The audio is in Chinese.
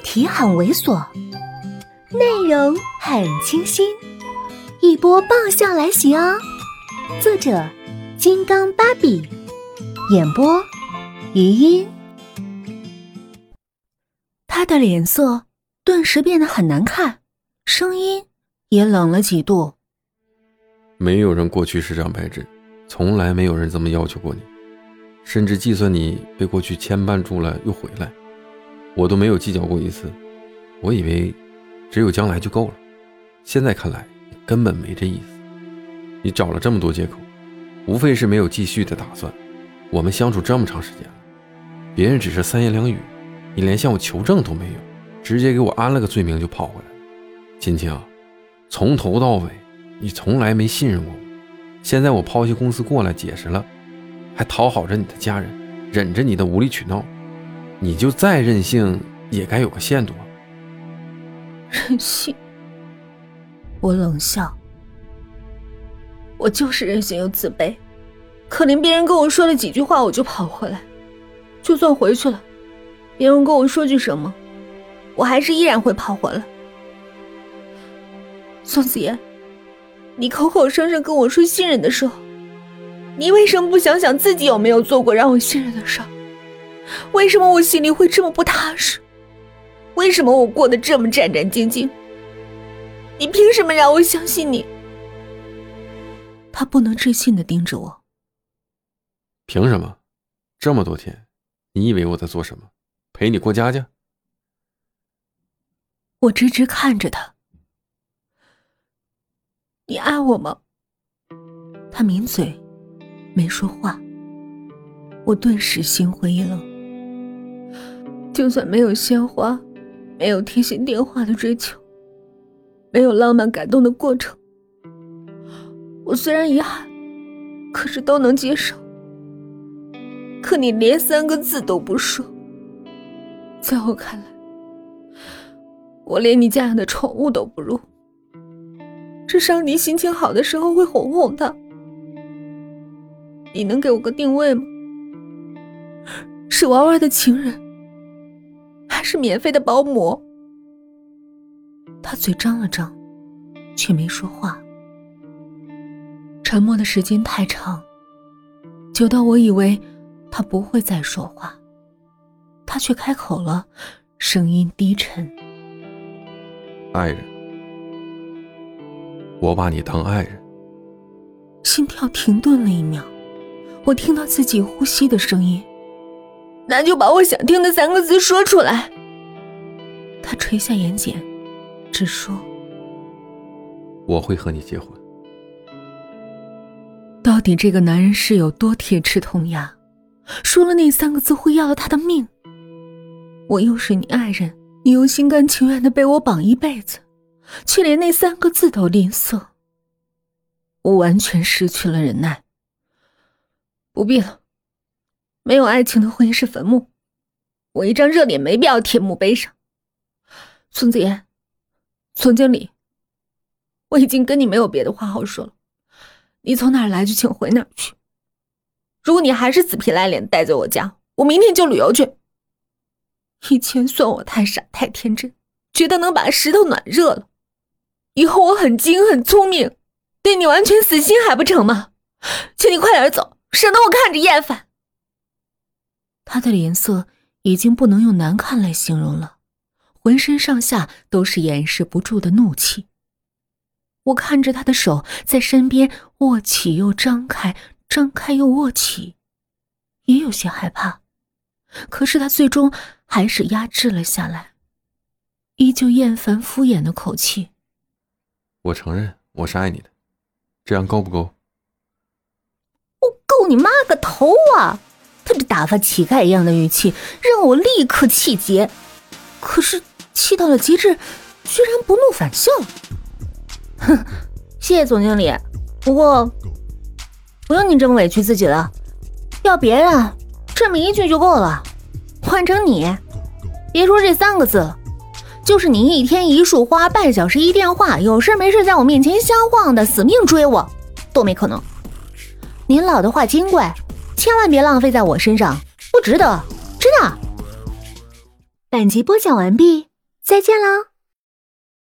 题很猥琐，内容很清新，一波爆笑来袭哦！作者：金刚芭比，演播：余音。他的脸色顿时变得很难看，声音也冷了几度。没有人过去是张白纸，从来没有人这么要求过你，甚至计算你被过去牵绊住了又回来。我都没有计较过一次，我以为只有将来就够了，现在看来根本没这意思。你找了这么多借口，无非是没有继续的打算。我们相处这么长时间了，别人只是三言两语，你连向我求证都没有，直接给我安了个罪名就跑回来了。青青，从头到尾你从来没信任过我，现在我抛弃公司过来解释了，还讨好着你的家人，忍着你的无理取闹。你就再任性，也该有个限度。任性？我冷笑。我就是任性又自卑，可怜别人跟我说了几句话，我就跑回来。就算回去了，别人跟我说句什么，我还是依然会跑回来。宋子言，你口口声声跟我说信任的时候，你为什么不想想自己有没有做过让我信任的事？为什么我心里会这么不踏实？为什么我过得这么战战兢兢？你凭什么让我相信你？他不能置信的盯着我。凭什么？这么多天，你以为我在做什么？陪你过家家？我直直看着他。你爱我吗？他抿嘴，没说话。我顿时心灰意冷。就算没有鲜花，没有贴心电话的追求，没有浪漫感动的过程，我虽然遗憾，可是都能接受。可你连三个字都不说，在我看来，我连你家养的宠物都不如。至少你心情好的时候会哄哄它。你能给我个定位吗？是玩玩的情人？还是免费的保姆。他嘴张了张，却没说话。沉默的时间太长，久到我以为他不会再说话。他却开口了，声音低沉：“爱人，我把你当爱人。”心跳停顿了一秒，我听到自己呼吸的声音。那就把我想听的三个字说出来。他垂下眼睑，只说：“我会和你结婚。”到底这个男人是有多铁齿铜牙？说了那三个字会要了他的命。我又是你爱人，你又心甘情愿的被我绑一辈子，却连那三个字都吝啬。我完全失去了忍耐。不必了。没有爱情的婚姻是坟墓，我一张热脸没必要贴墓碑上。孙子言，总经理，我已经跟你没有别的话好说了，你从哪来就请回哪去。如果你还是死皮赖脸待在我家，我明天就旅游去。以前算我太傻太天真，觉得能把石头暖热了，以后我很精很聪明，对你完全死心还不成吗？请你快点走，省得我看着厌烦。他的脸色已经不能用难看来形容了，浑身上下都是掩饰不住的怒气。我看着他的手在身边握起又张开，张开又握起，也有些害怕。可是他最终还是压制了下来，依旧厌烦敷衍的口气：“我承认我是爱你的，这样够不够？”“我够你妈个头啊！”他这打发乞丐一样的语气，让我立刻气结。可是气到了极致，居然不怒反笑。哼，谢谢总经理，不过不用你这么委屈自己了。要别人这么一句就够了，换成你，别说这三个字，就是你一天一束花，半小时一电话，有事没事在我面前瞎晃的，死命追我，都没可能。您老的话金贵。千万别浪费在我身上，不值得，真的。本集播讲完毕。再见喽。